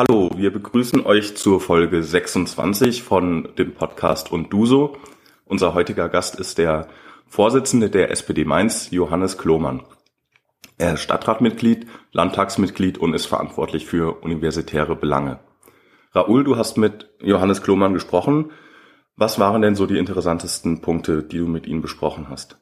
Hallo, wir begrüßen euch zur Folge 26 von dem Podcast und Duso. Unser heutiger Gast ist der Vorsitzende der SPD Mainz, Johannes Klomann. Er ist Stadtratmitglied, Landtagsmitglied und ist verantwortlich für universitäre Belange. Raoul, du hast mit Johannes Klomann gesprochen. Was waren denn so die interessantesten Punkte, die du mit ihm besprochen hast?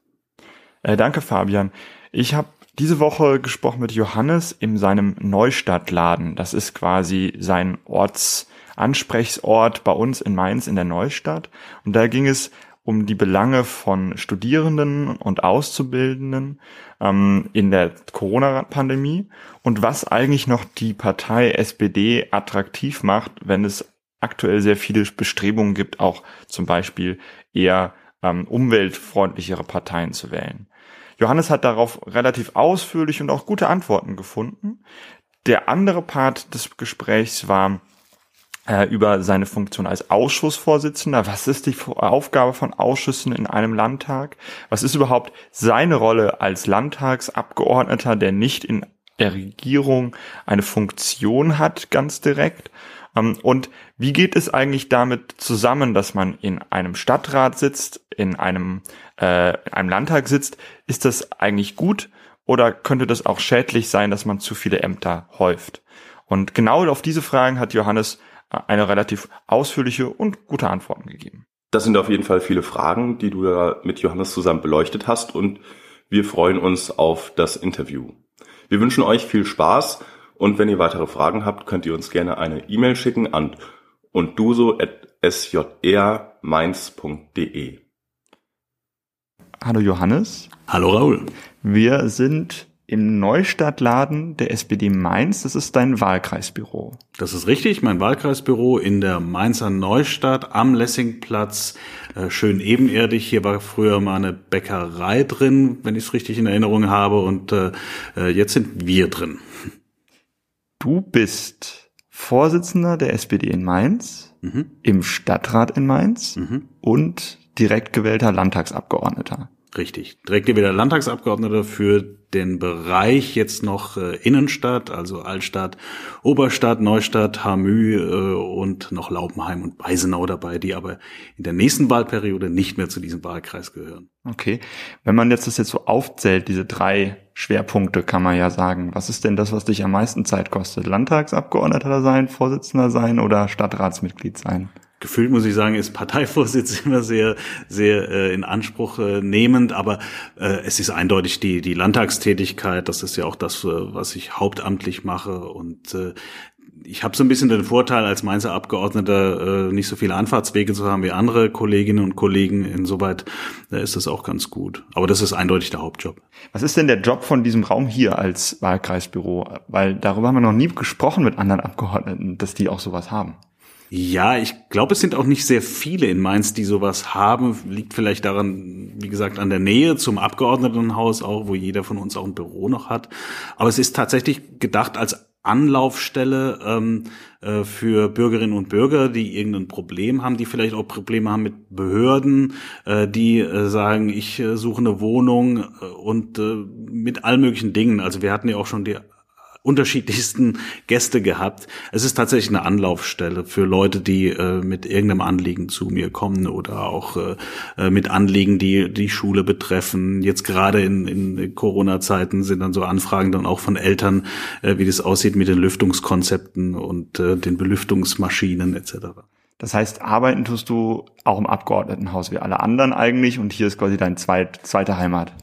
Äh, danke, Fabian. Ich habe diese Woche gesprochen mit Johannes in seinem Neustadtladen. Das ist quasi sein Ortsansprechsort bei uns in Mainz in der Neustadt. Und da ging es um die Belange von Studierenden und Auszubildenden ähm, in der Corona-Pandemie und was eigentlich noch die Partei SPD attraktiv macht, wenn es aktuell sehr viele Bestrebungen gibt, auch zum Beispiel eher ähm, umweltfreundlichere Parteien zu wählen. Johannes hat darauf relativ ausführlich und auch gute Antworten gefunden. Der andere Part des Gesprächs war äh, über seine Funktion als Ausschussvorsitzender. Was ist die Aufgabe von Ausschüssen in einem Landtag? Was ist überhaupt seine Rolle als Landtagsabgeordneter, der nicht in der Regierung eine Funktion hat, ganz direkt? Ähm, und wie geht es eigentlich damit zusammen, dass man in einem Stadtrat sitzt, in einem, äh, einem Landtag sitzt? Ist das eigentlich gut oder könnte das auch schädlich sein, dass man zu viele Ämter häuft? Und genau auf diese Fragen hat Johannes äh, eine relativ ausführliche und gute Antworten gegeben. Das sind auf jeden Fall viele Fragen, die du da mit Johannes zusammen beleuchtet hast und wir freuen uns auf das Interview. Wir wünschen euch viel Spaß und wenn ihr weitere Fragen habt, könnt ihr uns gerne eine E-Mail schicken an undduso.sjermainz.de. Hallo Johannes. Hallo Raul. Wir sind im Neustadtladen der SPD Mainz. Das ist dein Wahlkreisbüro. Das ist richtig, mein Wahlkreisbüro in der Mainzer Neustadt am Lessingplatz. Äh, schön ebenerdig. Hier war früher mal eine Bäckerei drin, wenn ich es richtig in Erinnerung habe. Und äh, äh jetzt sind wir drin. Du bist Vorsitzender der SPD in Mainz, mhm. im Stadtrat in Mainz mhm. und direkt gewählter Landtagsabgeordneter. Richtig. Direkt gewählter Landtagsabgeordneter für den Bereich jetzt noch äh, Innenstadt, also Altstadt, Oberstadt, Neustadt, Hamü äh, und noch Laupenheim und Beisenau dabei, die aber in der nächsten Wahlperiode nicht mehr zu diesem Wahlkreis gehören. Okay. Wenn man jetzt das jetzt so aufzählt, diese drei Schwerpunkte, kann man ja sagen. Was ist denn das, was dich am meisten Zeit kostet? Landtagsabgeordneter sein, Vorsitzender sein oder Stadtratsmitglied sein? Gefühlt muss ich sagen, ist Parteivorsitz immer sehr, sehr äh, in Anspruch äh, nehmend, aber äh, es ist eindeutig die, die Landtagstätigkeit, das ist ja auch das, äh, was ich hauptamtlich mache und äh, ich habe so ein bisschen den Vorteil, als Mainzer Abgeordneter äh, nicht so viele Anfahrtswege zu haben wie andere Kolleginnen und Kollegen. Insoweit äh, ist das auch ganz gut. Aber das ist eindeutig der Hauptjob. Was ist denn der Job von diesem Raum hier als Wahlkreisbüro? Weil darüber haben wir noch nie gesprochen mit anderen Abgeordneten, dass die auch sowas haben. Ja, ich glaube, es sind auch nicht sehr viele in Mainz, die sowas haben. Liegt vielleicht daran, wie gesagt, an der Nähe zum Abgeordnetenhaus auch, wo jeder von uns auch ein Büro noch hat. Aber es ist tatsächlich gedacht als Anlaufstelle ähm, äh, für Bürgerinnen und Bürger, die irgendein Problem haben, die vielleicht auch Probleme haben mit Behörden, äh, die äh, sagen, ich äh, suche eine Wohnung äh, und äh, mit allen möglichen Dingen. Also wir hatten ja auch schon die unterschiedlichsten Gäste gehabt. Es ist tatsächlich eine Anlaufstelle für Leute, die äh, mit irgendeinem Anliegen zu mir kommen oder auch äh, äh, mit Anliegen, die die Schule betreffen. Jetzt gerade in, in Corona-Zeiten sind dann so Anfragen dann auch von Eltern, äh, wie das aussieht mit den Lüftungskonzepten und äh, den Belüftungsmaschinen etc. Das heißt, arbeiten tust du auch im Abgeordnetenhaus wie alle anderen eigentlich und hier ist quasi dein zweit, zweite Heimat.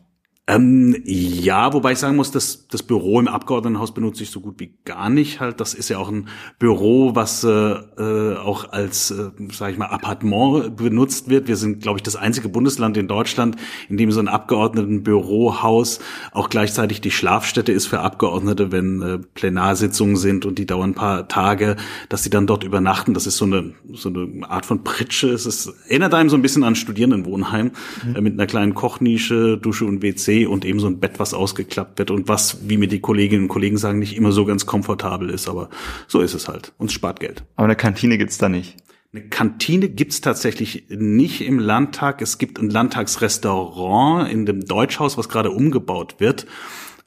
Ähm, ja, wobei ich sagen muss, dass das Büro im Abgeordnetenhaus benutze ich so gut wie gar nicht. Halt, das ist ja auch ein Büro, was äh, äh, auch als, äh, sage ich mal, Appartement benutzt wird. Wir sind, glaube ich, das einzige Bundesland in Deutschland, in dem so ein Abgeordnetenbürohaus auch gleichzeitig die Schlafstätte ist für Abgeordnete, wenn äh, Plenarsitzungen sind und die dauern ein paar Tage, dass sie dann dort übernachten. Das ist so eine so eine Art von Pritsche. Es ist, erinnert einem so ein bisschen an Studierendenwohnheim mhm. äh, mit einer kleinen Kochnische, Dusche und WC und eben so ein Bett, was ausgeklappt wird und was, wie mir die Kolleginnen und Kollegen sagen, nicht immer so ganz komfortabel ist, aber so ist es halt. Uns spart Geld. Aber eine Kantine gibt's da nicht. Eine Kantine gibt's tatsächlich nicht im Landtag. Es gibt ein Landtagsrestaurant in dem Deutschhaus, was gerade umgebaut wird.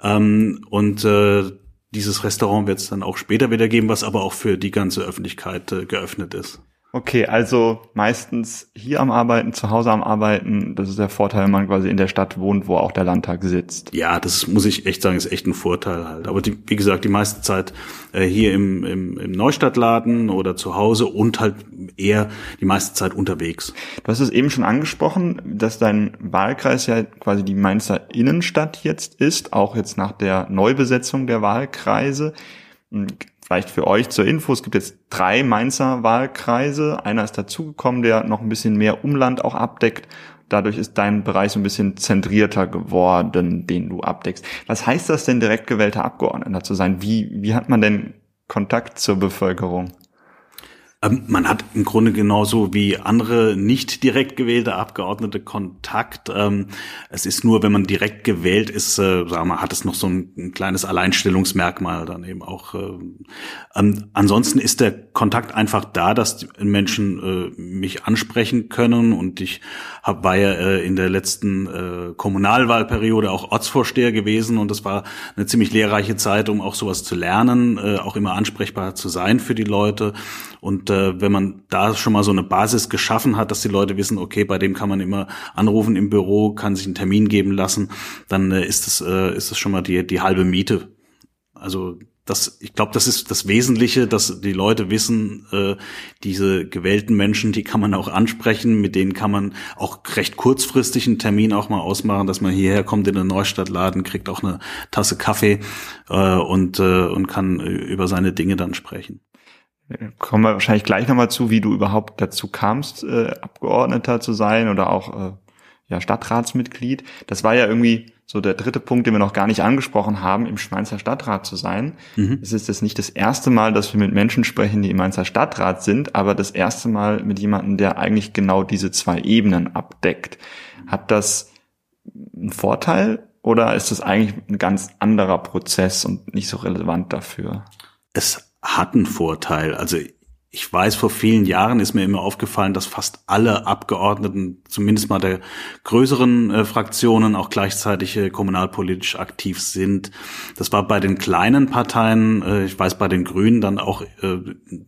Ähm, und äh, dieses Restaurant wird es dann auch später wieder geben, was aber auch für die ganze Öffentlichkeit äh, geöffnet ist. Okay, also meistens hier am Arbeiten, zu Hause am Arbeiten. Das ist der Vorteil, wenn man quasi in der Stadt wohnt, wo auch der Landtag sitzt. Ja, das muss ich echt sagen, ist echt ein Vorteil halt. Aber die, wie gesagt, die meiste Zeit äh, hier im, im, im Neustadtladen oder zu Hause und halt eher die meiste Zeit unterwegs. Du hast es eben schon angesprochen, dass dein Wahlkreis ja quasi die Mainzer Innenstadt jetzt ist, auch jetzt nach der Neubesetzung der Wahlkreise. Vielleicht für euch zur Info, es gibt jetzt drei Mainzer Wahlkreise. Einer ist dazugekommen, der noch ein bisschen mehr Umland auch abdeckt. Dadurch ist dein Bereich so ein bisschen zentrierter geworden, den du abdeckst. Was heißt das denn, direkt gewählter Abgeordneter zu sein? Wie, wie hat man denn Kontakt zur Bevölkerung? Ähm, man hat im Grunde genauso wie andere nicht direkt gewählte Abgeordnete Kontakt. Ähm, es ist nur, wenn man direkt gewählt ist, äh, sagen wir, mal, hat es noch so ein, ein kleines Alleinstellungsmerkmal dann eben auch. Äh, ähm, ansonsten ist der Kontakt einfach da, dass Menschen äh, mich ansprechen können und ich war ja in der letzten Kommunalwahlperiode auch Ortsvorsteher gewesen und das war eine ziemlich lehrreiche Zeit, um auch sowas zu lernen, auch immer ansprechbar zu sein für die Leute und äh, wenn man da schon mal so eine Basis geschaffen hat, dass die Leute wissen, okay, bei dem kann man immer anrufen im Büro, kann sich einen Termin geben lassen, dann äh, ist es äh, ist es schon mal die die halbe Miete. Also das, ich glaube, das ist das Wesentliche, dass die Leute wissen, äh, diese gewählten Menschen, die kann man auch ansprechen, mit denen kann man auch recht kurzfristig einen Termin auch mal ausmachen, dass man hierher kommt in den Neustadtladen, kriegt auch eine Tasse Kaffee äh, und, äh, und kann über seine Dinge dann sprechen kommen wir wahrscheinlich gleich nochmal zu, wie du überhaupt dazu kamst, äh, Abgeordneter zu sein oder auch äh, ja, Stadtratsmitglied. Das war ja irgendwie so der dritte Punkt, den wir noch gar nicht angesprochen haben, im Mainzer Stadtrat zu sein. Mhm. Es ist jetzt nicht das erste Mal, dass wir mit Menschen sprechen, die im Mainzer Stadtrat sind, aber das erste Mal mit jemandem, der eigentlich genau diese zwei Ebenen abdeckt. Hat das einen Vorteil oder ist das eigentlich ein ganz anderer Prozess und nicht so relevant dafür? Es hat einen Vorteil. Also ich weiß, vor vielen Jahren ist mir immer aufgefallen, dass fast alle Abgeordneten, zumindest mal der größeren äh, Fraktionen, auch gleichzeitig äh, kommunalpolitisch aktiv sind. Das war bei den kleinen Parteien, äh, ich weiß, bei den Grünen dann auch äh,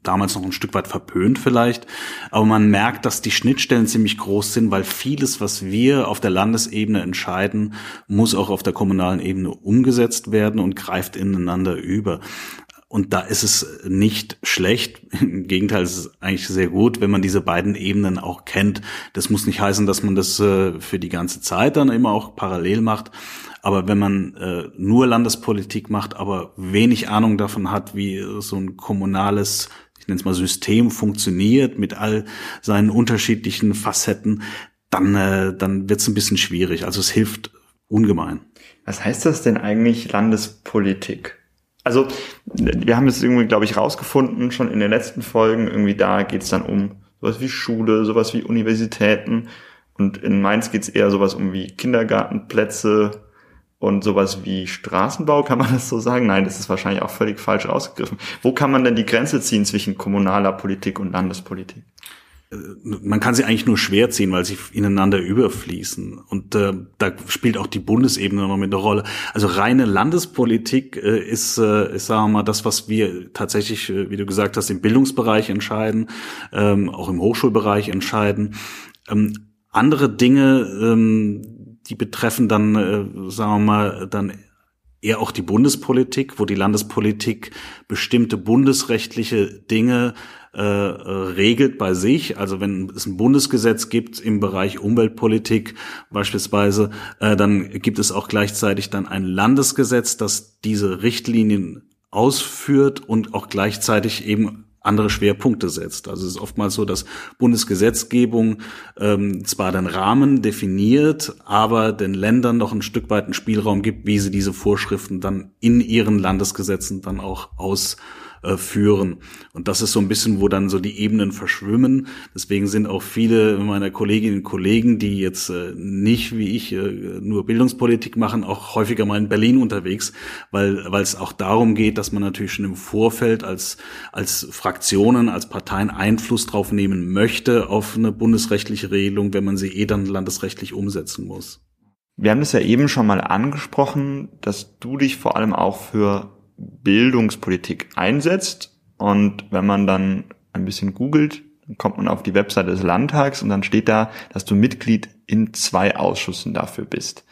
damals noch ein Stück weit verpönt vielleicht. Aber man merkt, dass die Schnittstellen ziemlich groß sind, weil vieles, was wir auf der Landesebene entscheiden, muss auch auf der kommunalen Ebene umgesetzt werden und greift ineinander über. Und da ist es nicht schlecht, im Gegenteil, es ist eigentlich sehr gut, wenn man diese beiden Ebenen auch kennt. Das muss nicht heißen, dass man das äh, für die ganze Zeit dann immer auch parallel macht. Aber wenn man äh, nur Landespolitik macht, aber wenig Ahnung davon hat, wie so ein kommunales, ich nenne es mal System funktioniert mit all seinen unterschiedlichen Facetten, dann, äh, dann wird es ein bisschen schwierig. Also es hilft ungemein. Was heißt das denn eigentlich Landespolitik? Also wir haben es irgendwie, glaube ich, rausgefunden, schon in den letzten Folgen. Irgendwie da geht es dann um sowas wie Schule, sowas wie Universitäten. Und in Mainz geht es eher sowas um wie Kindergartenplätze und sowas wie Straßenbau, kann man das so sagen? Nein, das ist wahrscheinlich auch völlig falsch rausgegriffen. Wo kann man denn die Grenze ziehen zwischen kommunaler Politik und Landespolitik? Man kann sie eigentlich nur schwer ziehen, weil sie ineinander überfließen. Und äh, da spielt auch die Bundesebene noch mit eine Rolle. Also reine Landespolitik äh, ist, äh, ist, sagen wir mal, das, was wir tatsächlich, äh, wie du gesagt hast, im Bildungsbereich entscheiden, ähm, auch im Hochschulbereich entscheiden. Ähm, andere Dinge, ähm, die betreffen dann, äh, sagen wir mal, dann eher auch die Bundespolitik, wo die Landespolitik bestimmte bundesrechtliche Dinge äh, regelt bei sich. Also wenn es ein Bundesgesetz gibt im Bereich Umweltpolitik beispielsweise, äh, dann gibt es auch gleichzeitig dann ein Landesgesetz, das diese Richtlinien ausführt und auch gleichzeitig eben andere Schwerpunkte setzt. Also es ist oftmals so, dass Bundesgesetzgebung ähm, zwar den Rahmen definiert, aber den Ländern noch ein Stück weit einen Spielraum gibt, wie sie diese Vorschriften dann in ihren Landesgesetzen dann auch aus äh, führen. Und das ist so ein bisschen, wo dann so die Ebenen verschwimmen. Deswegen sind auch viele meiner Kolleginnen und Kollegen, die jetzt äh, nicht wie ich äh, nur Bildungspolitik machen, auch häufiger mal in Berlin unterwegs, weil es auch darum geht, dass man natürlich schon im Vorfeld als als Fraktionen, als Parteien Einfluss drauf nehmen möchte auf eine bundesrechtliche Regelung, wenn man sie eh dann landesrechtlich umsetzen muss. Wir haben das ja eben schon mal angesprochen, dass du dich vor allem auch für Bildungspolitik einsetzt. Und wenn man dann ein bisschen googelt, kommt man auf die Webseite des Landtags und dann steht da, dass du Mitglied in zwei Ausschüssen dafür bist.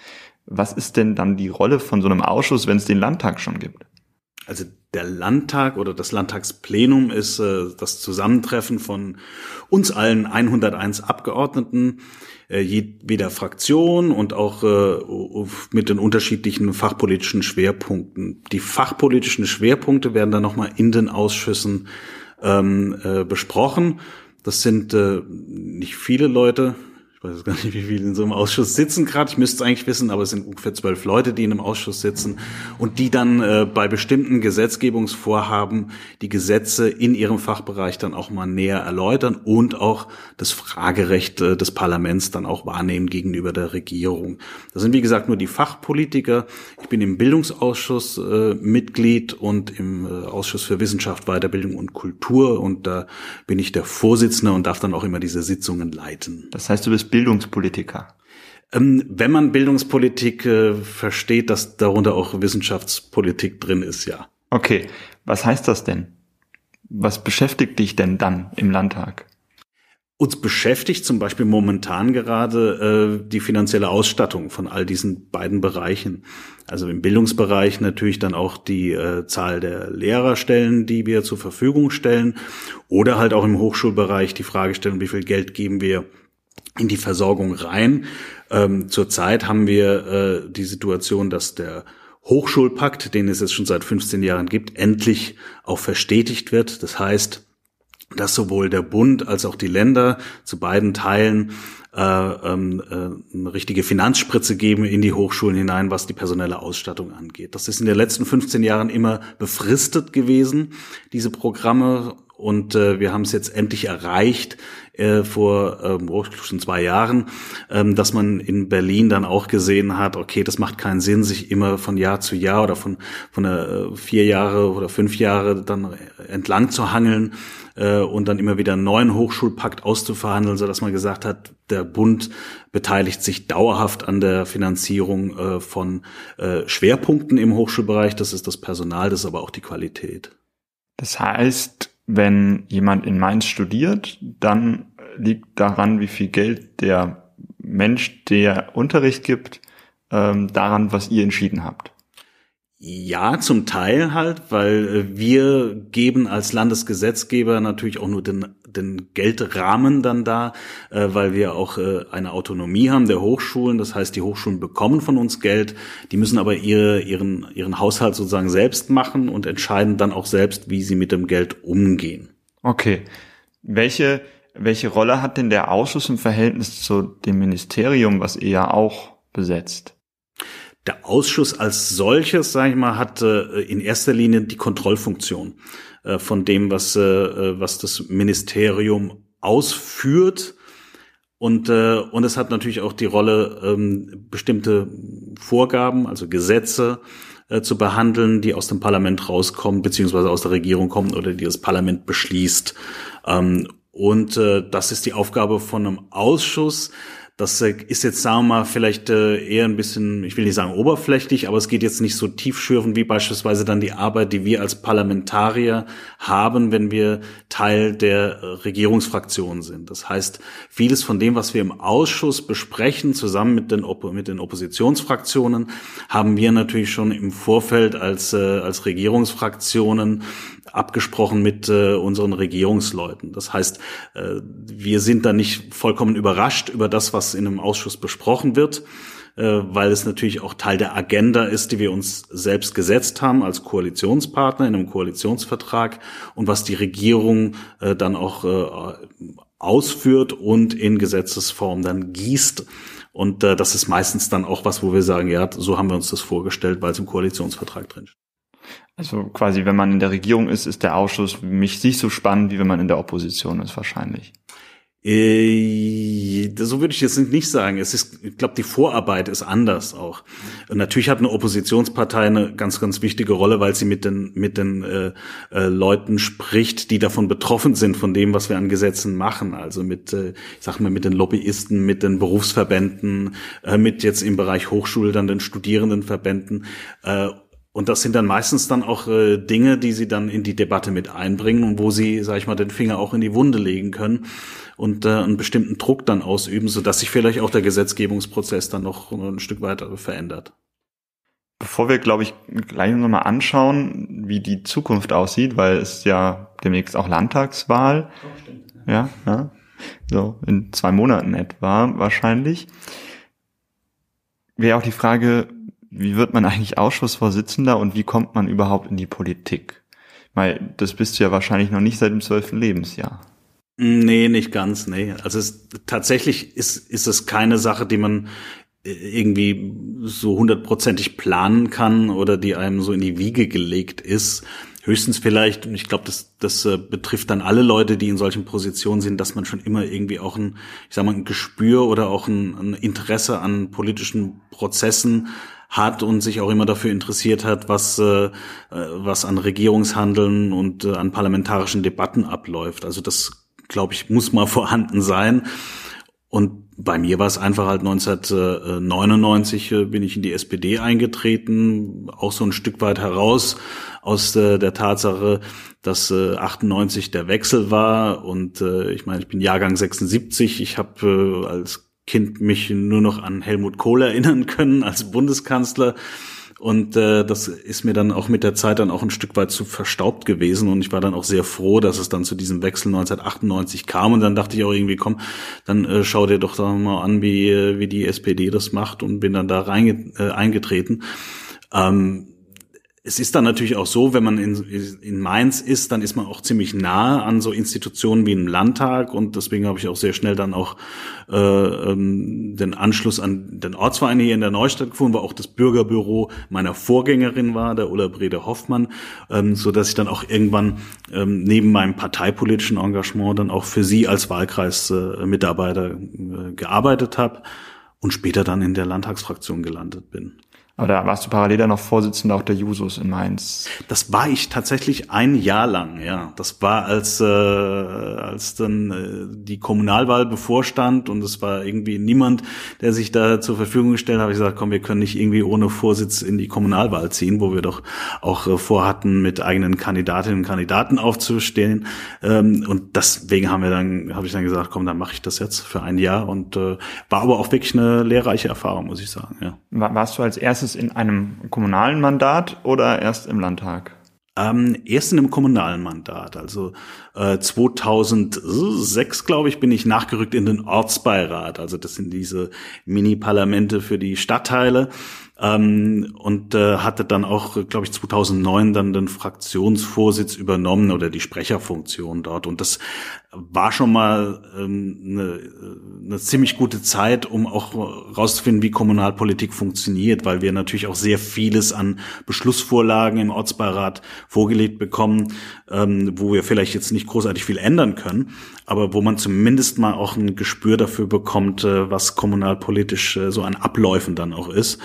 Was ist denn dann die Rolle von so einem Ausschuss, wenn es den Landtag schon gibt? Also der Landtag oder das Landtagsplenum ist äh, das Zusammentreffen von uns allen 101 Abgeordneten, äh, jeder Fraktion und auch äh, mit den unterschiedlichen fachpolitischen Schwerpunkten. Die fachpolitischen Schwerpunkte werden dann nochmal in den Ausschüssen ähm, äh, besprochen. Das sind äh, nicht viele Leute, ich weiß gar nicht, wie viele in so einem Ausschuss sitzen gerade. Ich müsste es eigentlich wissen, aber es sind ungefähr zwölf Leute, die in einem Ausschuss sitzen und die dann äh, bei bestimmten Gesetzgebungsvorhaben die Gesetze in ihrem Fachbereich dann auch mal näher erläutern und auch das Fragerecht äh, des Parlaments dann auch wahrnehmen gegenüber der Regierung. Das sind wie gesagt nur die Fachpolitiker. Ich bin im Bildungsausschuss äh, Mitglied und im äh, Ausschuss für Wissenschaft, Weiterbildung und Kultur und da bin ich der Vorsitzende und darf dann auch immer diese Sitzungen leiten. Das heißt, du bist Bildungspolitiker? Ähm, wenn man Bildungspolitik äh, versteht, dass darunter auch Wissenschaftspolitik drin ist, ja. Okay, was heißt das denn? Was beschäftigt dich denn dann im Landtag? Uns beschäftigt zum Beispiel momentan gerade äh, die finanzielle Ausstattung von all diesen beiden Bereichen. Also im Bildungsbereich natürlich dann auch die äh, Zahl der Lehrerstellen, die wir zur Verfügung stellen, oder halt auch im Hochschulbereich die Fragestellung, wie viel Geld geben wir in die Versorgung rein. Ähm, zurzeit haben wir äh, die Situation, dass der Hochschulpakt, den es jetzt schon seit 15 Jahren gibt, endlich auch verstetigt wird. Das heißt, dass sowohl der Bund als auch die Länder zu beiden Teilen äh, ähm, äh, eine richtige Finanzspritze geben in die Hochschulen hinein, was die personelle Ausstattung angeht. Das ist in den letzten 15 Jahren immer befristet gewesen, diese Programme. Und äh, wir haben es jetzt endlich erreicht, äh, vor oh, schon zwei Jahren, ähm, dass man in Berlin dann auch gesehen hat, okay, das macht keinen Sinn, sich immer von Jahr zu Jahr oder von von äh, vier Jahre oder fünf Jahre dann entlang zu hangeln äh, und dann immer wieder einen neuen Hochschulpakt auszuverhandeln, so dass man gesagt hat, der Bund beteiligt sich dauerhaft an der Finanzierung äh, von äh, Schwerpunkten im Hochschulbereich. Das ist das Personal, das ist aber auch die Qualität. Das heißt, wenn jemand in Mainz studiert, dann liegt daran, wie viel Geld der Mensch, der Unterricht gibt, ähm, daran, was ihr entschieden habt. Ja, zum Teil halt, weil äh, wir geben als Landesgesetzgeber natürlich auch nur den, den Geldrahmen dann da, äh, weil wir auch äh, eine Autonomie haben der Hochschulen. Das heißt, die Hochschulen bekommen von uns Geld, die müssen aber ihre, ihren, ihren Haushalt sozusagen selbst machen und entscheiden dann auch selbst, wie sie mit dem Geld umgehen. Okay. Welche, welche Rolle hat denn der Ausschuss im Verhältnis zu dem Ministerium, was ihr ja auch besetzt? Der Ausschuss als solches, sage ich mal, hat äh, in erster Linie die Kontrollfunktion äh, von dem, was, äh, was das Ministerium ausführt. Und, und es hat natürlich auch die Rolle, ähm, bestimmte Vorgaben, also Gesetze zu behandeln, die aus dem Parlament rauskommen, beziehungsweise aus der Regierung kommen oder die das Parlament beschließt. Ähm, und das ist die Aufgabe von einem Ausschuss, das äh, ist jetzt, sagen wir mal, vielleicht äh, eher ein bisschen, ich will nicht sagen oberflächlich, aber es geht jetzt nicht so tiefschürfend wie beispielsweise dann die Arbeit, die wir als Parlamentarier haben, wenn wir Teil der Regierungsfraktion sind. Das heißt, vieles von dem, was wir im Ausschuss besprechen, zusammen mit den, Op mit den Oppositionsfraktionen, haben wir natürlich schon im Vorfeld als, äh, als Regierungsfraktionen abgesprochen mit äh, unseren Regierungsleuten. Das heißt, äh, wir sind da nicht vollkommen überrascht über das, was in einem Ausschuss besprochen wird, äh, weil es natürlich auch Teil der Agenda ist, die wir uns selbst gesetzt haben als Koalitionspartner in einem Koalitionsvertrag und was die Regierung äh, dann auch äh, ausführt und in Gesetzesform dann gießt. Und äh, das ist meistens dann auch was, wo wir sagen, ja, so haben wir uns das vorgestellt, weil es im Koalitionsvertrag drin steht. Also quasi, wenn man in der Regierung ist, ist der Ausschuss mich nicht so spannend, wie wenn man in der Opposition ist, wahrscheinlich. Äh, so würde ich jetzt nicht sagen. Es ist, ich glaube, die Vorarbeit ist anders auch. Natürlich hat eine Oppositionspartei eine ganz, ganz wichtige Rolle, weil sie mit den mit den äh, äh, Leuten spricht, die davon betroffen sind von dem, was wir an Gesetzen machen. Also mit, äh, ich sag mal, mit den Lobbyisten, mit den Berufsverbänden, äh, mit jetzt im Bereich Hochschule dann den Studierendenverbänden. Äh, und das sind dann meistens dann auch äh, Dinge, die sie dann in die Debatte mit einbringen und wo sie, sag ich mal, den Finger auch in die Wunde legen können und äh, einen bestimmten Druck dann ausüben, so dass sich vielleicht auch der Gesetzgebungsprozess dann noch ein Stück weiter verändert. Bevor wir, glaube ich, gleich nochmal anschauen, wie die Zukunft aussieht, weil es ja demnächst auch Landtagswahl. Oh, ja, ja. So in zwei Monaten etwa wahrscheinlich. Wäre auch die Frage, wie wird man eigentlich Ausschussvorsitzender und wie kommt man überhaupt in die Politik? Weil das bist du ja wahrscheinlich noch nicht seit dem zwölften Lebensjahr. Nee, nicht ganz, nee. Also es, tatsächlich ist, ist es keine Sache, die man äh, irgendwie so hundertprozentig planen kann oder die einem so in die Wiege gelegt ist. Höchstens vielleicht, und ich glaube, das, das äh, betrifft dann alle Leute, die in solchen Positionen sind, dass man schon immer irgendwie auch ein, ich sag mal, ein Gespür oder auch ein, ein Interesse an politischen Prozessen hat und sich auch immer dafür interessiert hat, was, äh, was an Regierungshandeln und äh, an parlamentarischen Debatten abläuft. Also das, glaube ich, muss mal vorhanden sein. Und bei mir war es einfach halt 1999 äh, bin ich in die SPD eingetreten, auch so ein Stück weit heraus aus äh, der Tatsache, dass äh, 98 der Wechsel war und äh, ich meine, ich bin Jahrgang 76, ich habe äh, als Kind mich nur noch an Helmut Kohl erinnern können als Bundeskanzler. Und äh, das ist mir dann auch mit der Zeit dann auch ein Stück weit zu verstaubt gewesen. Und ich war dann auch sehr froh, dass es dann zu diesem Wechsel 1998 kam. Und dann dachte ich auch irgendwie, komm, dann äh, schau dir doch da mal an, wie, wie die SPD das macht und bin dann da reinge äh, eingetreten. Ähm, es ist dann natürlich auch so, wenn man in, in Mainz ist, dann ist man auch ziemlich nah an so Institutionen wie im Landtag und deswegen habe ich auch sehr schnell dann auch äh, ähm, den Anschluss an den Ortsverein hier in der Neustadt gefunden, wo auch das Bürgerbüro meiner Vorgängerin war, der Ulla Brede Hoffmann, ähm, so dass ich dann auch irgendwann ähm, neben meinem parteipolitischen Engagement dann auch für sie als Wahlkreismitarbeiter äh, gearbeitet habe und später dann in der Landtagsfraktion gelandet bin. Aber da warst du parallel dann noch Vorsitzender auch der Jusos in Mainz. Das war ich tatsächlich ein Jahr lang, ja. Das war als äh, als dann äh, die Kommunalwahl bevorstand und es war irgendwie niemand, der sich da zur Verfügung gestellt hat. Ich gesagt, komm, wir können nicht irgendwie ohne Vorsitz in die Kommunalwahl ziehen, wo wir doch auch äh, vorhatten, mit eigenen Kandidatinnen und Kandidaten aufzustehen. Ähm, und deswegen haben wir dann, habe ich dann gesagt, komm, dann mache ich das jetzt für ein Jahr und äh, war aber auch wirklich eine lehrreiche Erfahrung, muss ich sagen. Ja. Warst du als erstes es in einem kommunalen Mandat oder erst im Landtag? Ähm, erst in einem kommunalen Mandat. Also äh, 2006, glaube ich, bin ich nachgerückt in den Ortsbeirat. Also das sind diese Mini-Parlamente für die Stadtteile ähm, und äh, hatte dann auch, glaube ich, 2009 dann den Fraktionsvorsitz übernommen oder die Sprecherfunktion dort. Und das war schon mal ähm, eine, eine ziemlich gute Zeit, um auch rauszufinden, wie Kommunalpolitik funktioniert, weil wir natürlich auch sehr vieles an Beschlussvorlagen im Ortsbeirat vorgelegt bekommen, ähm, wo wir vielleicht jetzt nicht großartig viel ändern können, aber wo man zumindest mal auch ein Gespür dafür bekommt, äh, was kommunalpolitisch äh, so an Abläufen dann auch ist.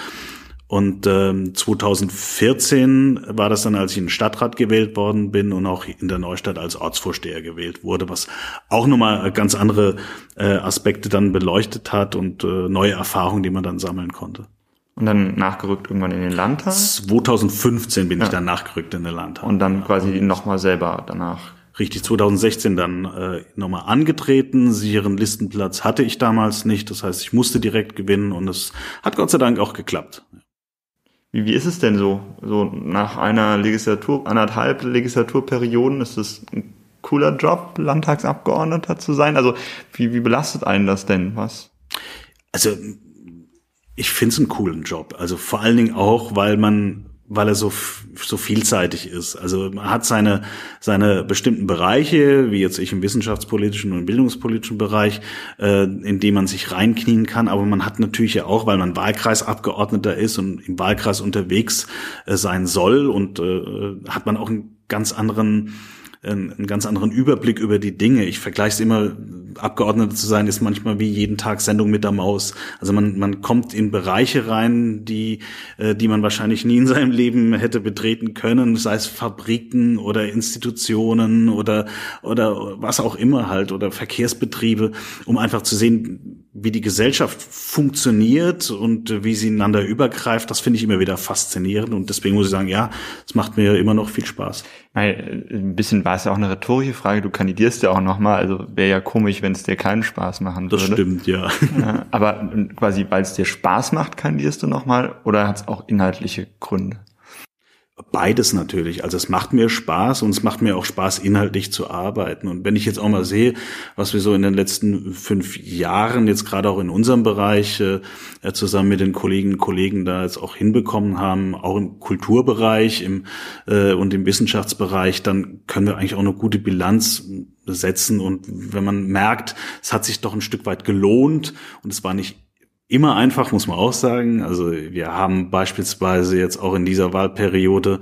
Und ähm, 2014 war das dann, als ich in den Stadtrat gewählt worden bin und auch in der Neustadt als Ortsvorsteher gewählt wurde, was auch nochmal ganz andere äh, Aspekte dann beleuchtet hat und äh, neue Erfahrungen, die man dann sammeln konnte. Und dann nachgerückt irgendwann in den Landtag? 2015 bin ja. ich dann nachgerückt in den Landtag. Und dann quasi nochmal selber danach. Richtig, 2016 dann äh, nochmal angetreten. Sicheren Listenplatz hatte ich damals nicht. Das heißt, ich musste direkt gewinnen und es hat Gott sei Dank auch geklappt. Wie, wie ist es denn so? So nach einer Legislatur, anderthalb Legislaturperioden ist es ein cooler Job, Landtagsabgeordneter zu sein? Also wie, wie belastet einen das denn? Was? Also ich finde es einen coolen Job. Also vor allen Dingen auch, weil man weil er so, so vielseitig ist. Also man hat seine, seine bestimmten Bereiche, wie jetzt ich im wissenschaftspolitischen und bildungspolitischen Bereich, äh, in dem man sich reinknien kann. Aber man hat natürlich ja auch, weil man Wahlkreisabgeordneter ist und im Wahlkreis unterwegs äh, sein soll und äh, hat man auch einen ganz anderen einen ganz anderen Überblick über die Dinge. Ich vergleiche es immer, Abgeordneter zu sein, ist manchmal wie jeden Tag Sendung mit der Maus. Also man, man kommt in Bereiche rein, die, äh, die man wahrscheinlich nie in seinem Leben hätte betreten können, sei es Fabriken oder Institutionen oder, oder was auch immer halt oder Verkehrsbetriebe, um einfach zu sehen, wie die Gesellschaft funktioniert und wie sie ineinander übergreift, das finde ich immer wieder faszinierend und deswegen muss ich sagen, ja, es macht mir immer noch viel Spaß. Ein bisschen war es ja auch eine rhetorische Frage, du kandidierst ja auch nochmal, also wäre ja komisch, wenn es dir keinen Spaß machen würde. Das stimmt, ja. ja aber quasi, weil es dir Spaß macht, kandidierst du nochmal oder hat es auch inhaltliche Gründe? Beides natürlich. Also es macht mir Spaß und es macht mir auch Spaß, inhaltlich zu arbeiten. Und wenn ich jetzt auch mal sehe, was wir so in den letzten fünf Jahren, jetzt gerade auch in unserem Bereich, äh, zusammen mit den Kolleginnen und Kollegen da jetzt auch hinbekommen haben, auch im Kulturbereich im, äh, und im Wissenschaftsbereich, dann können wir eigentlich auch eine gute Bilanz setzen. Und wenn man merkt, es hat sich doch ein Stück weit gelohnt und es war nicht immer einfach, muss man auch sagen. Also wir haben beispielsweise jetzt auch in dieser Wahlperiode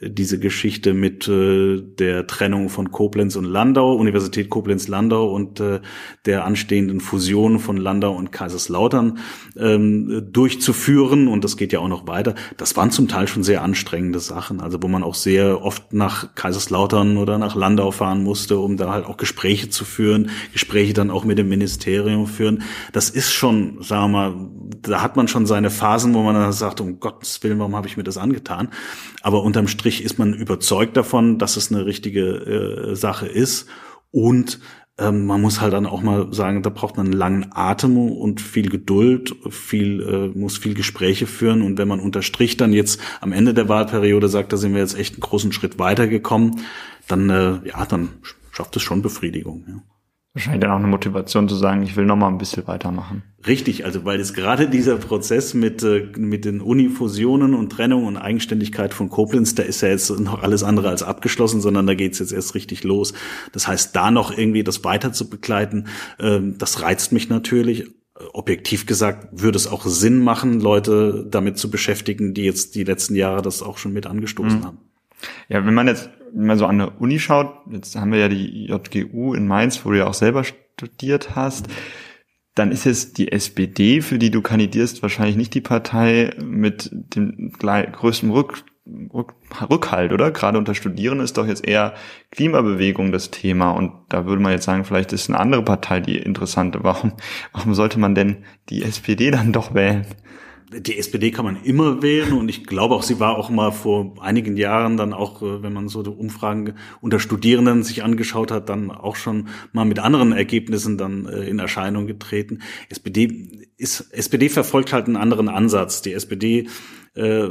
diese Geschichte mit äh, der Trennung von Koblenz und Landau, Universität Koblenz-Landau und äh, der anstehenden Fusion von Landau und Kaiserslautern ähm, durchzuführen. Und das geht ja auch noch weiter. Das waren zum Teil schon sehr anstrengende Sachen, also wo man auch sehr oft nach Kaiserslautern oder nach Landau fahren musste, um da halt auch Gespräche zu führen, Gespräche dann auch mit dem Ministerium führen. Das ist schon, sagen wir mal, da hat man schon seine Phasen, wo man dann sagt, um Gottes Willen, warum habe ich mir das angetan? Aber unterm Strich Strich ist man überzeugt davon, dass es eine richtige äh, Sache ist. Und man muss halt dann auch mal sagen, da braucht man einen langen Atem und viel Geduld, viel, muss viel Gespräche führen. Und wenn man unter dann jetzt am Ende der Wahlperiode sagt, da sind wir jetzt echt einen großen Schritt weitergekommen, dann, ja, dann schafft es schon Befriedigung. Ja. Wahrscheinlich dann auch eine Motivation zu sagen, ich will noch mal ein bisschen weitermachen. Richtig, also weil es gerade dieser Prozess mit, äh, mit den Unifusionen und Trennung und Eigenständigkeit von Koblenz, da ist ja jetzt noch alles andere als abgeschlossen, sondern da geht's jetzt erst richtig los. Das heißt, da noch irgendwie das weiter zu begleiten, ähm, das reizt mich natürlich objektiv gesagt würde es auch Sinn machen, Leute damit zu beschäftigen, die jetzt die letzten Jahre das auch schon mit angestoßen mhm. haben. Ja, wenn man jetzt mal so an der Uni schaut, jetzt haben wir ja die JGU in Mainz, wo du ja auch selber studiert hast, dann ist jetzt die SPD, für die du kandidierst, wahrscheinlich nicht die Partei mit dem größten Rück, Rück, Rückhalt, oder? Gerade unter Studierenden ist doch jetzt eher Klimabewegung das Thema und da würde man jetzt sagen, vielleicht ist eine andere Partei die interessante. Warum, warum sollte man denn die SPD dann doch wählen? Die SPD kann man immer wählen und ich glaube auch, sie war auch mal vor einigen Jahren dann auch, äh, wenn man so Umfragen unter Studierenden sich angeschaut hat, dann auch schon mal mit anderen Ergebnissen dann äh, in Erscheinung getreten. SPD ist, SPD verfolgt halt einen anderen Ansatz. Die SPD äh,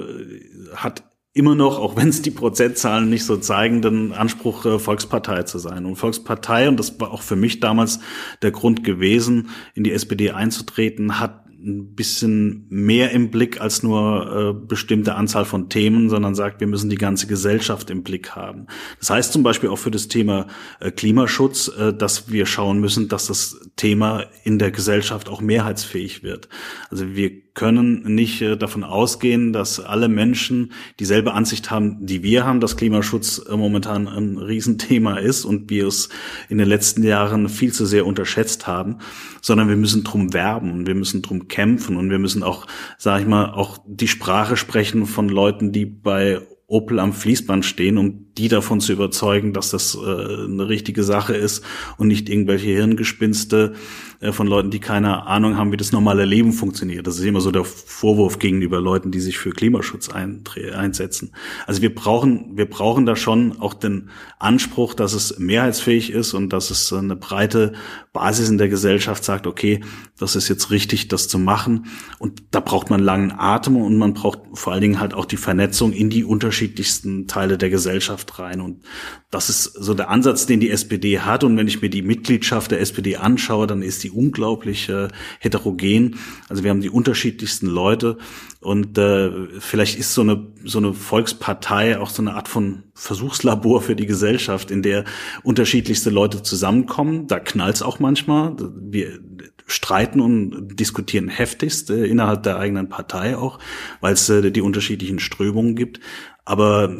hat immer noch, auch wenn es die Prozentzahlen nicht so zeigen, den Anspruch, äh, Volkspartei zu sein. Und Volkspartei, und das war auch für mich damals der Grund gewesen, in die SPD einzutreten, hat ein bisschen mehr im Blick als nur äh, bestimmte Anzahl von Themen, sondern sagt, wir müssen die ganze Gesellschaft im Blick haben. Das heißt zum Beispiel auch für das Thema äh, Klimaschutz, äh, dass wir schauen müssen, dass das Thema in der Gesellschaft auch mehrheitsfähig wird. Also wir können nicht äh, davon ausgehen, dass alle Menschen dieselbe Ansicht haben, die wir haben, dass Klimaschutz äh, momentan ein Riesenthema ist und wir es in den letzten Jahren viel zu sehr unterschätzt haben, sondern wir müssen drum werben und wir müssen drum kämpfen und wir müssen auch, sage ich mal, auch die Sprache sprechen von Leuten, die bei Opel am Fließband stehen, um die davon zu überzeugen, dass das äh, eine richtige Sache ist und nicht irgendwelche Hirngespinste äh, von Leuten, die keine Ahnung haben, wie das normale Leben funktioniert. Das ist immer so der Vorwurf gegenüber Leuten, die sich für Klimaschutz einsetzen. Also wir brauchen, wir brauchen da schon auch den Anspruch, dass es mehrheitsfähig ist und dass es eine breite Basis in der Gesellschaft sagt, okay, das ist jetzt richtig, das zu machen. Und da braucht man langen Atem und man braucht vor allen Dingen halt auch die Vernetzung in die unterschiedlichsten Teile der Gesellschaft Gesellschaft rein. Und das ist so der Ansatz, den die SPD hat. Und wenn ich mir die Mitgliedschaft der SPD anschaue, dann ist die unglaublich äh, heterogen. Also wir haben die unterschiedlichsten Leute. Und äh, vielleicht ist so eine, so eine Volkspartei auch so eine Art von Versuchslabor für die Gesellschaft, in der unterschiedlichste Leute zusammenkommen. Da knallt's auch manchmal. Wir streiten und diskutieren heftigst äh, innerhalb der eigenen Partei auch, weil es äh, die unterschiedlichen Strömungen gibt. Aber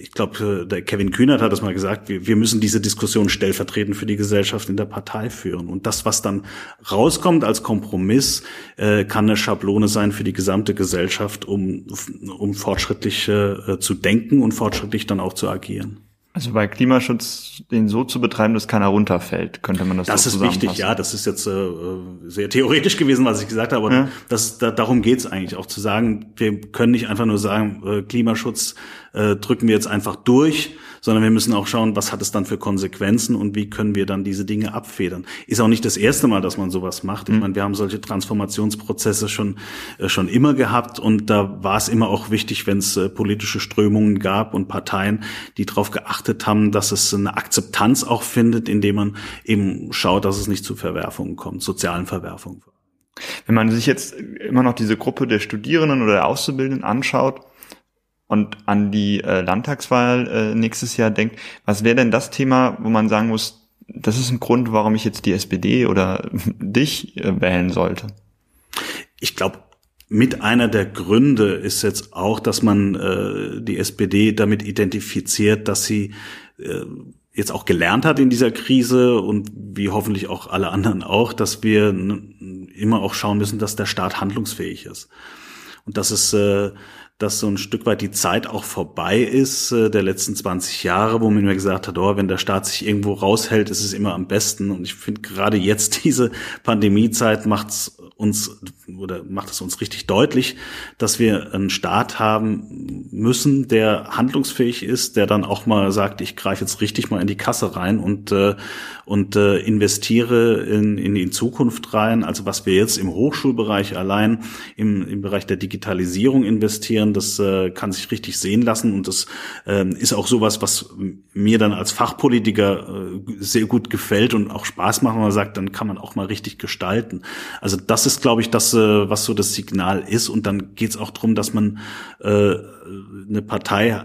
ich glaube, der Kevin Kühnert hat das mal gesagt, wir, wir müssen diese Diskussion stellvertretend für die Gesellschaft in der Partei führen. Und das, was dann rauskommt als Kompromiss, äh, kann eine Schablone sein für die gesamte Gesellschaft, um, um fortschrittlich äh, zu denken und fortschrittlich dann auch zu agieren. Also bei Klimaschutz den so zu betreiben, dass keiner runterfällt, könnte man das Das so ist wichtig, ja. Das ist jetzt äh, sehr theoretisch gewesen, was ich gesagt habe. Aber ja. das, da, darum geht's eigentlich auch zu sagen, wir können nicht einfach nur sagen, äh, Klimaschutz äh, drücken wir jetzt einfach durch, sondern wir müssen auch schauen, was hat es dann für Konsequenzen und wie können wir dann diese Dinge abfedern. Ist auch nicht das erste Mal, dass man sowas macht. Ich mhm. meine, wir haben solche Transformationsprozesse schon äh, schon immer gehabt und da war es immer auch wichtig, wenn es äh, politische Strömungen gab und Parteien, die darauf geachtet haben, dass es eine Akzeptanz auch findet, indem man eben schaut, dass es nicht zu Verwerfungen kommt, sozialen Verwerfungen. Wenn man sich jetzt immer noch diese Gruppe der Studierenden oder der Auszubildenden anschaut, und an die äh, Landtagswahl äh, nächstes Jahr denkt, was wäre denn das Thema, wo man sagen muss, das ist ein Grund, warum ich jetzt die SPD oder dich äh, wählen sollte? Ich glaube, mit einer der Gründe ist jetzt auch, dass man äh, die SPD damit identifiziert, dass sie äh, jetzt auch gelernt hat in dieser Krise und wie hoffentlich auch alle anderen auch, dass wir immer auch schauen müssen, dass der Staat handlungsfähig ist. Und dass es äh, dass so ein Stück weit die Zeit auch vorbei ist äh, der letzten 20 Jahre, wo man mir gesagt hat, oh, wenn der Staat sich irgendwo raushält, ist es immer am besten. Und ich finde gerade jetzt diese Pandemiezeit macht's uns oder macht es uns richtig deutlich, dass wir einen Staat haben müssen, der handlungsfähig ist, der dann auch mal sagt, ich greife jetzt richtig mal in die Kasse rein und äh, und äh, investiere in, in die Zukunft rein. Also was wir jetzt im Hochschulbereich allein im, im Bereich der Digitalisierung investieren, das äh, kann sich richtig sehen lassen und das äh, ist auch sowas, was mir dann als Fachpolitiker äh, sehr gut gefällt und auch Spaß macht, wenn man sagt, dann kann man auch mal richtig gestalten. Also das ist, glaube ich, das, äh, was so das Signal ist. Und dann geht es auch darum, dass man äh, eine Partei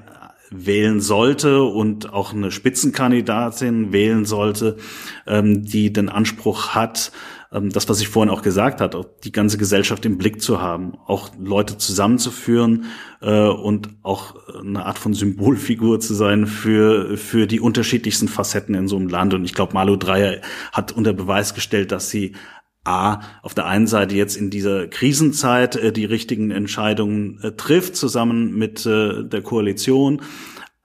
wählen sollte und auch eine Spitzenkandidatin wählen sollte, ähm, die den Anspruch hat, das, was ich vorhin auch gesagt hat, auch die ganze Gesellschaft im Blick zu haben, auch Leute zusammenzuführen äh, und auch eine Art von Symbolfigur zu sein für, für die unterschiedlichsten Facetten in so einem Land. Und ich glaube, Malu Dreyer hat unter Beweis gestellt, dass sie A, auf der einen Seite jetzt in dieser Krisenzeit äh, die richtigen Entscheidungen äh, trifft, zusammen mit äh, der Koalition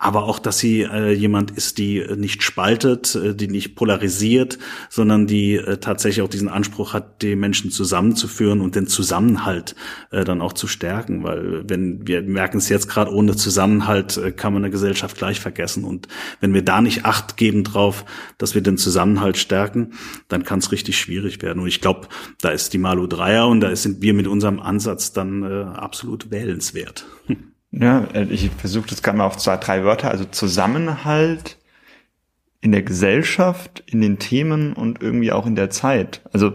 aber auch, dass sie äh, jemand ist, die äh, nicht spaltet, äh, die nicht polarisiert, sondern die äh, tatsächlich auch diesen Anspruch hat, die Menschen zusammenzuführen und den Zusammenhalt äh, dann auch zu stärken, weil wenn wir merken es jetzt gerade ohne Zusammenhalt äh, kann man eine Gesellschaft gleich vergessen. Und wenn wir da nicht Acht geben drauf, dass wir den Zusammenhalt stärken, dann kann es richtig schwierig werden. Und ich glaube, da ist die Malu Dreier und da sind wir mit unserem Ansatz dann äh, absolut wählenswert. Ja, ich versuche das gerade mal auf zwei, drei Wörter. Also Zusammenhalt in der Gesellschaft, in den Themen und irgendwie auch in der Zeit. Also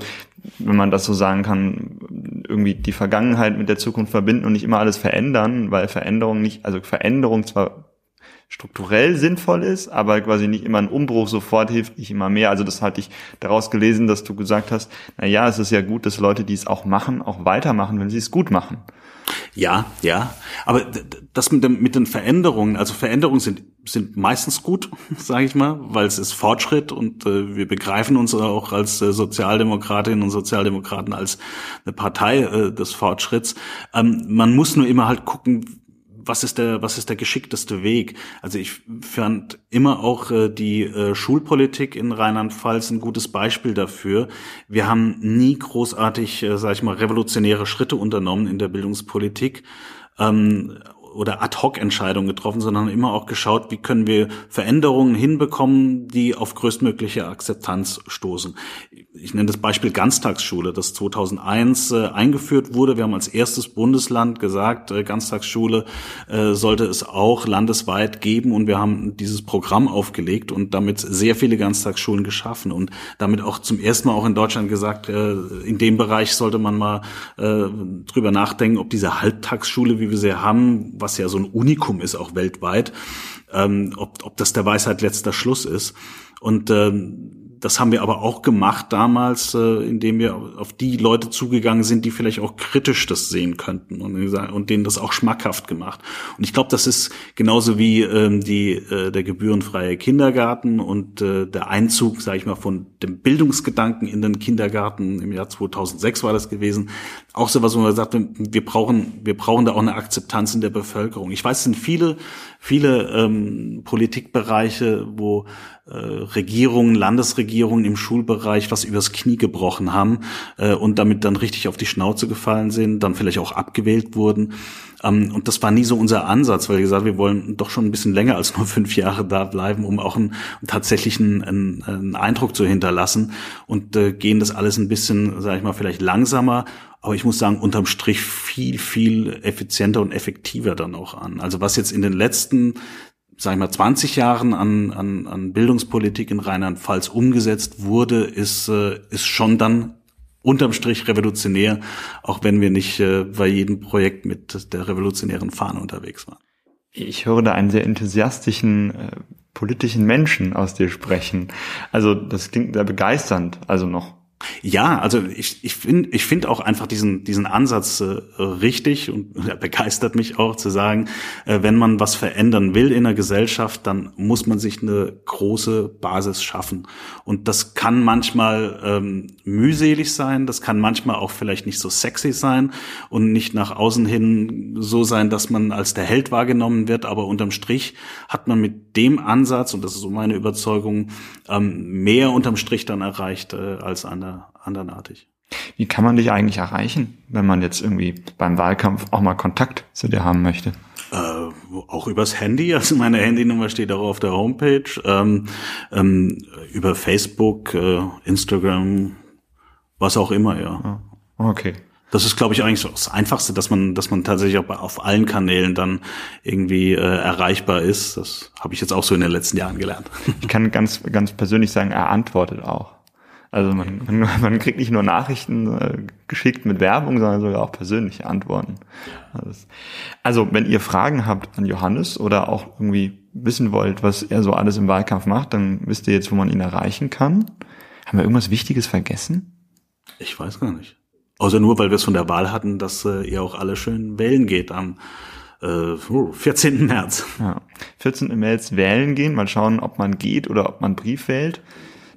wenn man das so sagen kann, irgendwie die Vergangenheit mit der Zukunft verbinden und nicht immer alles verändern, weil Veränderung nicht, also Veränderung zwar strukturell sinnvoll ist, aber quasi nicht immer ein Umbruch sofort hilft, nicht immer mehr. Also das hatte ich daraus gelesen, dass du gesagt hast, na ja, es ist ja gut, dass Leute, die es auch machen, auch weitermachen, wenn sie es gut machen. Ja, ja. Aber das mit, dem, mit den Veränderungen, also Veränderungen sind, sind meistens gut, sage ich mal, weil es ist Fortschritt und äh, wir begreifen uns auch als äh, Sozialdemokratinnen und Sozialdemokraten als eine Partei äh, des Fortschritts. Ähm, man muss nur immer halt gucken, was ist der, was ist der geschickteste Weg? Also ich fand immer auch äh, die äh, Schulpolitik in Rheinland-Pfalz ein gutes Beispiel dafür. Wir haben nie großartig, äh, sag ich mal, revolutionäre Schritte unternommen in der Bildungspolitik. Ähm, oder Ad-Hoc-Entscheidungen getroffen, sondern immer auch geschaut, wie können wir Veränderungen hinbekommen, die auf größtmögliche Akzeptanz stoßen. Ich nenne das Beispiel Ganztagsschule, das 2001 äh, eingeführt wurde. Wir haben als erstes Bundesland gesagt, äh, Ganztagsschule äh, sollte es auch landesweit geben und wir haben dieses Programm aufgelegt und damit sehr viele Ganztagsschulen geschaffen und damit auch zum ersten Mal auch in Deutschland gesagt, äh, in dem Bereich sollte man mal äh, drüber nachdenken, ob diese Halbtagsschule, wie wir sie haben, was ja so ein Unikum ist, auch weltweit, ähm, ob, ob das der Weisheit letzter Schluss ist. Und ähm, das haben wir aber auch gemacht damals, äh, indem wir auf die Leute zugegangen sind, die vielleicht auch kritisch das sehen könnten und, und denen das auch schmackhaft gemacht. Und ich glaube, das ist genauso wie ähm, die äh, der gebührenfreie Kindergarten und äh, der Einzug, sage ich mal, von dem Bildungsgedanken in den Kindergarten im Jahr 2006 war das gewesen. Auch so was, wo man sagt, wir brauchen wir brauchen da auch eine Akzeptanz in der Bevölkerung. Ich weiß, es sind viele viele ähm, Politikbereiche, wo äh, Regierungen, Landesregierungen im Schulbereich was übers Knie gebrochen haben äh, und damit dann richtig auf die Schnauze gefallen sind, dann vielleicht auch abgewählt wurden. Ähm, und das war nie so unser Ansatz, weil wir gesagt, wir wollen doch schon ein bisschen länger als nur fünf Jahre da bleiben, um auch einen, tatsächlichen einen, einen Eindruck zu hinterlassen und äh, gehen das alles ein bisschen, sage ich mal, vielleicht langsamer, aber ich muss sagen, unterm Strich viel, viel effizienter und effektiver dann auch an. Also was jetzt in den letzten sag ich mal, 20 Jahren an, an, an Bildungspolitik in Rheinland-Pfalz umgesetzt wurde, ist, äh, ist schon dann unterm Strich revolutionär, auch wenn wir nicht äh, bei jedem Projekt mit der revolutionären Fahne unterwegs waren. Ich höre da einen sehr enthusiastischen äh, politischen Menschen aus dir sprechen. Also das klingt sehr begeisternd, also noch ja, also ich, ich finde ich finde auch einfach diesen, diesen Ansatz äh, richtig und er begeistert mich auch zu sagen, äh, wenn man was verändern will in der Gesellschaft, dann muss man sich eine große Basis schaffen. Und das kann manchmal ähm, mühselig sein, das kann manchmal auch vielleicht nicht so sexy sein und nicht nach außen hin so sein, dass man als der Held wahrgenommen wird, aber unterm Strich hat man mit dem Ansatz, und das ist so meine Überzeugung, ähm, mehr unterm Strich dann erreicht äh, als an der anderartig. Wie kann man dich eigentlich erreichen, wenn man jetzt irgendwie beim Wahlkampf auch mal Kontakt zu dir haben möchte? Äh, auch übers Handy, also meine Handynummer steht auch auf der Homepage, ähm, ähm, über Facebook, äh, Instagram, was auch immer, ja. Ah, okay. Das ist, glaube ich, eigentlich so das Einfachste, dass man, dass man tatsächlich auch auf allen Kanälen dann irgendwie äh, erreichbar ist. Das habe ich jetzt auch so in den letzten Jahren gelernt. Ich kann ganz, ganz persönlich sagen, er antwortet auch. Also man, man, man kriegt nicht nur Nachrichten äh, geschickt mit Werbung, sondern sogar auch persönliche Antworten. Also wenn ihr Fragen habt an Johannes oder auch irgendwie wissen wollt, was er so alles im Wahlkampf macht, dann wisst ihr jetzt, wo man ihn erreichen kann. Haben wir irgendwas Wichtiges vergessen? Ich weiß gar nicht. Außer nur, weil wir es von der Wahl hatten, dass äh, ihr auch alle schön wählen geht am äh, 14. März. Ja. 14. März wählen gehen, mal schauen, ob man geht oder ob man Brief wählt.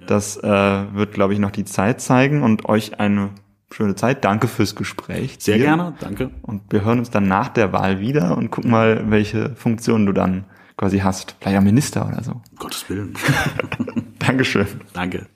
Das äh, wird, glaube ich, noch die Zeit zeigen und euch eine schöne Zeit. Danke fürs Gespräch. Sehr dir. gerne, danke. Und wir hören uns dann nach der Wahl wieder und gucken mal, welche Funktionen du dann quasi hast. Vielleicht auch Minister oder so. Um Gottes Willen. Dankeschön. Danke.